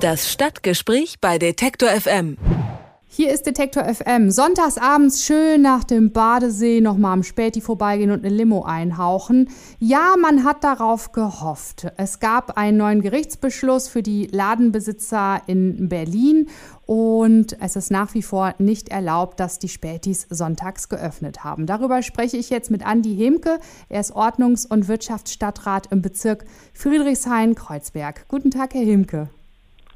Das Stadtgespräch bei Detektor FM. Hier ist Detektor FM. Sonntagsabends schön nach dem Badesee nochmal am Späti vorbeigehen und eine Limo einhauchen. Ja, man hat darauf gehofft. Es gab einen neuen Gerichtsbeschluss für die Ladenbesitzer in Berlin und es ist nach wie vor nicht erlaubt, dass die Spätis sonntags geöffnet haben. Darüber spreche ich jetzt mit Andi Hemke. Er ist Ordnungs- und Wirtschaftsstadtrat im Bezirk Friedrichshain-Kreuzberg. Guten Tag, Herr Hemke.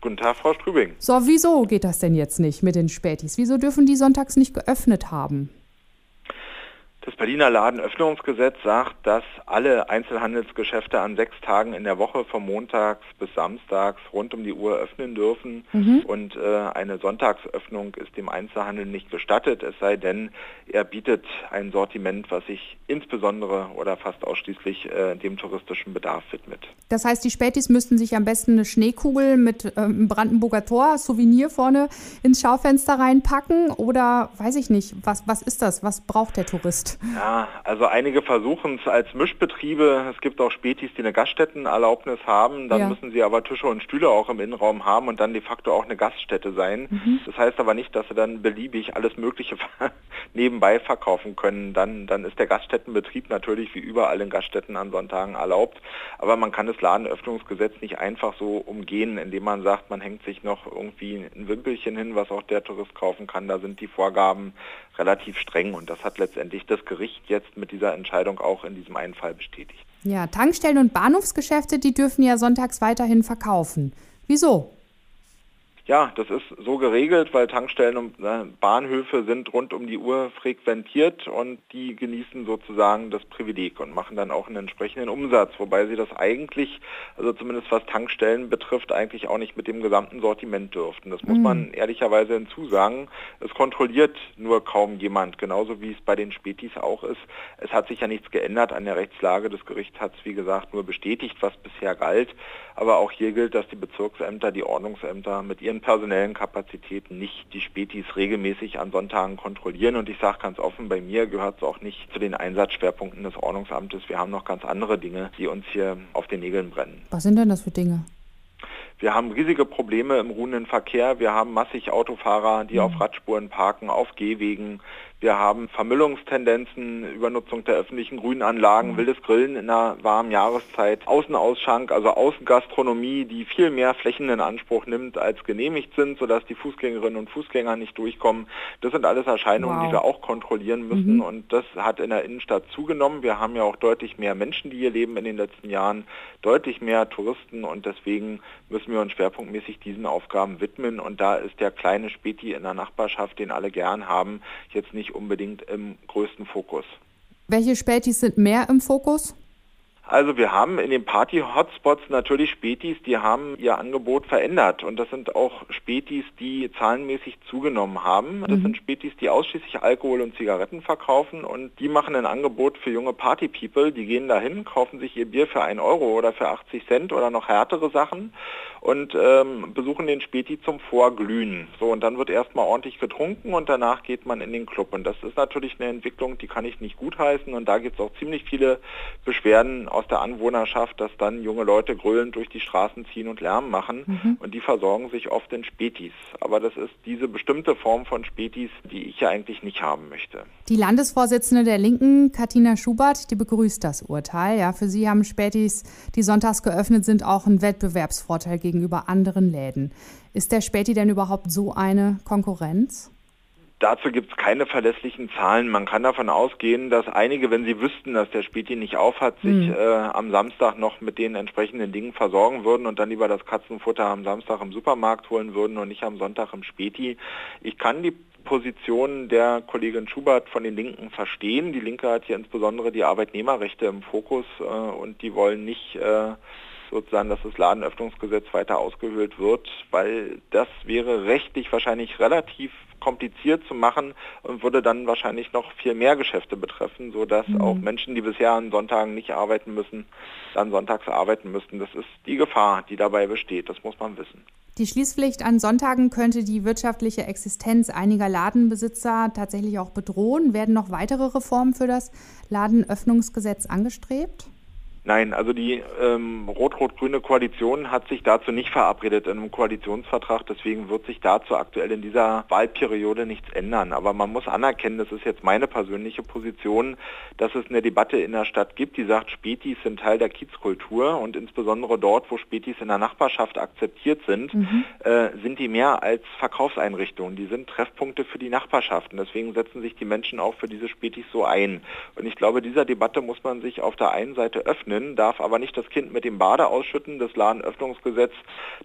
Guten Tag, Frau Strübing. So, wieso geht das denn jetzt nicht mit den Spätis? Wieso dürfen die sonntags nicht geöffnet haben? Das Berliner Ladenöffnungsgesetz sagt, dass alle Einzelhandelsgeschäfte an sechs Tagen in der Woche von montags bis samstags rund um die Uhr öffnen dürfen. Mhm. Und äh, eine Sonntagsöffnung ist dem Einzelhandel nicht gestattet, es sei denn, er bietet ein Sortiment, was sich insbesondere oder fast ausschließlich äh, dem touristischen Bedarf widmet. Das heißt, die Spätis müssten sich am besten eine Schneekugel mit ähm, Brandenburger Tor, Souvenir vorne ins Schaufenster reinpacken oder weiß ich nicht, was, was ist das? Was braucht der Tourist? Ja, also einige versuchen es als Mischbetriebe. Es gibt auch Spätis, die eine Gaststättenerlaubnis haben. Dann ja. müssen sie aber Tische und Stühle auch im Innenraum haben und dann de facto auch eine Gaststätte sein. Mhm. Das heißt aber nicht, dass sie dann beliebig alles Mögliche nebenbei verkaufen können. Dann, dann ist der Gaststättenbetrieb natürlich wie überall in Gaststätten an Sonntagen erlaubt. Aber man kann das Ladenöffnungsgesetz nicht einfach so umgehen, indem man sagt, man hängt sich noch irgendwie ein Wimpelchen hin, was auch der Tourist kaufen kann. Da sind die Vorgaben relativ streng und das hat letztendlich das Gericht jetzt mit dieser Entscheidung auch in diesem einen Fall bestätigt. Ja, Tankstellen und Bahnhofsgeschäfte, die dürfen ja sonntags weiterhin verkaufen. Wieso? Ja, das ist so geregelt, weil Tankstellen und äh, Bahnhöfe sind rund um die Uhr frequentiert und die genießen sozusagen das Privileg und machen dann auch einen entsprechenden Umsatz, wobei sie das eigentlich, also zumindest was Tankstellen betrifft, eigentlich auch nicht mit dem gesamten Sortiment dürften. Das muss mhm. man ehrlicherweise hinzusagen. Es kontrolliert nur kaum jemand, genauso wie es bei den Spätis auch ist. Es hat sich ja nichts geändert an der Rechtslage. Das Gericht hat es, wie gesagt, nur bestätigt, was bisher galt. Aber auch hier gilt, dass die Bezirksämter, die Ordnungsämter mit ihren ihren personellen Kapazitäten nicht die Spätis regelmäßig an Sonntagen kontrollieren. Und ich sage ganz offen, bei mir gehört es auch nicht zu den Einsatzschwerpunkten des Ordnungsamtes. Wir haben noch ganz andere Dinge, die uns hier auf den Nägeln brennen. Was sind denn das für Dinge? Wir haben riesige Probleme im ruhenden Verkehr. Wir haben massig Autofahrer, die mhm. auf Radspuren parken, auf Gehwegen. Wir haben Vermüllungstendenzen, Übernutzung der öffentlichen Grünanlagen, mhm. wildes Grillen in einer warmen Jahreszeit, Außenausschank, also Außengastronomie, die viel mehr Flächen in Anspruch nimmt, als genehmigt sind, sodass die Fußgängerinnen und Fußgänger nicht durchkommen. Das sind alles Erscheinungen, wow. die wir auch kontrollieren müssen mhm. und das hat in der Innenstadt zugenommen. Wir haben ja auch deutlich mehr Menschen, die hier leben in den letzten Jahren, deutlich mehr Touristen und deswegen müssen wir uns schwerpunktmäßig diesen Aufgaben widmen und da ist der kleine Späti in der Nachbarschaft, den alle gern haben, jetzt nicht unbedingt im größten Fokus. Welche Spätis sind mehr im Fokus? Also wir haben in den Party-Hotspots natürlich Spätis, die haben ihr Angebot verändert und das sind auch Spätis, die zahlenmäßig zugenommen haben. Das mhm. sind Spätis, die ausschließlich Alkohol und Zigaretten verkaufen und die machen ein Angebot für junge Party-People, die gehen dahin, kaufen sich ihr Bier für 1 Euro oder für 80 Cent oder noch härtere Sachen und ähm, besuchen den Späti zum Vorglühen. So und dann wird erstmal ordentlich getrunken und danach geht man in den Club und das ist natürlich eine Entwicklung, die kann ich nicht gutheißen und da gibt es auch ziemlich viele Beschwerden aus der Anwohnerschaft, dass dann junge Leute grölend durch die Straßen ziehen und Lärm machen mhm. und die versorgen sich oft in Spätis. Aber das ist diese bestimmte Form von Spätis, die ich ja eigentlich nicht haben möchte. Die Landesvorsitzende der Linken, Katina Schubert, die begrüßt das Urteil. Ja, für sie haben Spätis, die sonntags geöffnet sind, auch einen Wettbewerbsvorteil gegenüber anderen Läden. Ist der Späti denn überhaupt so eine Konkurrenz? Dazu gibt es keine verlässlichen Zahlen. Man kann davon ausgehen, dass einige, wenn sie wüssten, dass der Späti nicht aufhat, sich mhm. äh, am Samstag noch mit den entsprechenden Dingen versorgen würden und dann lieber das Katzenfutter am Samstag im Supermarkt holen würden und nicht am Sonntag im Späti. Ich kann die Position der Kollegin Schubert von den Linken verstehen. Die Linke hat hier insbesondere die Arbeitnehmerrechte im Fokus äh, und die wollen nicht äh, sozusagen, dass das Ladenöffnungsgesetz weiter ausgehöhlt wird, weil das wäre rechtlich wahrscheinlich relativ kompliziert zu machen und würde dann wahrscheinlich noch viel mehr Geschäfte betreffen, sodass mhm. auch Menschen, die bisher an Sonntagen nicht arbeiten müssen, dann sonntags arbeiten müssten. Das ist die Gefahr, die dabei besteht, das muss man wissen. Die Schließpflicht an Sonntagen könnte die wirtschaftliche Existenz einiger Ladenbesitzer tatsächlich auch bedrohen. Werden noch weitere Reformen für das Ladenöffnungsgesetz angestrebt? Nein, also die ähm, rot-rot-grüne Koalition hat sich dazu nicht verabredet in einem Koalitionsvertrag. Deswegen wird sich dazu aktuell in dieser Wahlperiode nichts ändern. Aber man muss anerkennen, das ist jetzt meine persönliche Position, dass es eine Debatte in der Stadt gibt, die sagt, Spätis sind Teil der Kiezkultur und insbesondere dort, wo Spätis in der Nachbarschaft akzeptiert sind, mhm. äh, sind die mehr als Verkaufseinrichtungen. Die sind Treffpunkte für die Nachbarschaften. Deswegen setzen sich die Menschen auch für diese Spätis so ein. Und ich glaube, dieser Debatte muss man sich auf der einen Seite öffnen, darf aber nicht das Kind mit dem Bade ausschütten, das Ladenöffnungsgesetz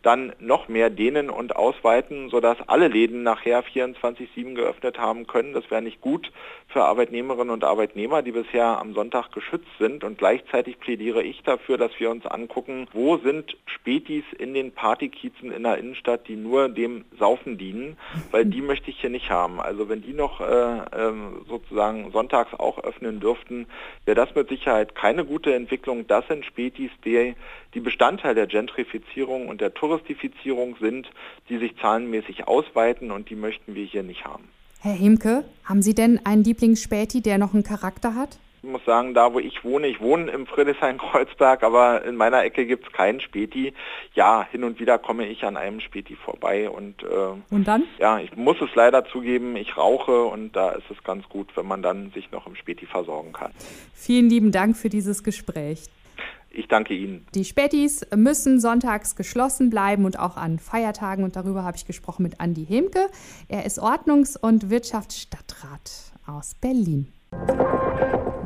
dann noch mehr dehnen und ausweiten, sodass alle Läden nachher 24-7 geöffnet haben können. Das wäre nicht gut für Arbeitnehmerinnen und Arbeitnehmer, die bisher am Sonntag geschützt sind. Und gleichzeitig plädiere ich dafür, dass wir uns angucken, wo sind Spätis in den Partykiezen in der Innenstadt, die nur dem Saufen dienen, weil die möchte ich hier nicht haben. Also wenn die noch äh, äh, sozusagen sonntags auch öffnen dürften, wäre das mit Sicherheit keine gute Entwicklung. Das sind Spätis, die, die Bestandteil der Gentrifizierung und der Touristifizierung sind, die sich zahlenmäßig ausweiten und die möchten wir hier nicht haben. Herr Hemke, haben Sie denn einen Lieblingsspäti, der noch einen Charakter hat? Ich muss sagen, da wo ich wohne, ich wohne im Friedrichshain-Kreuzberg, aber in meiner Ecke gibt es keinen Späti. Ja, hin und wieder komme ich an einem Späti vorbei und, äh, und dann? Ja, ich muss es leider zugeben, ich rauche und da ist es ganz gut, wenn man dann sich noch im Späti versorgen kann. Vielen lieben Dank für dieses Gespräch. Ich danke Ihnen. Die Spätis müssen sonntags geschlossen bleiben und auch an Feiertagen. Und darüber habe ich gesprochen mit Andi Hemke. Er ist Ordnungs- und Wirtschaftsstadtrat aus Berlin.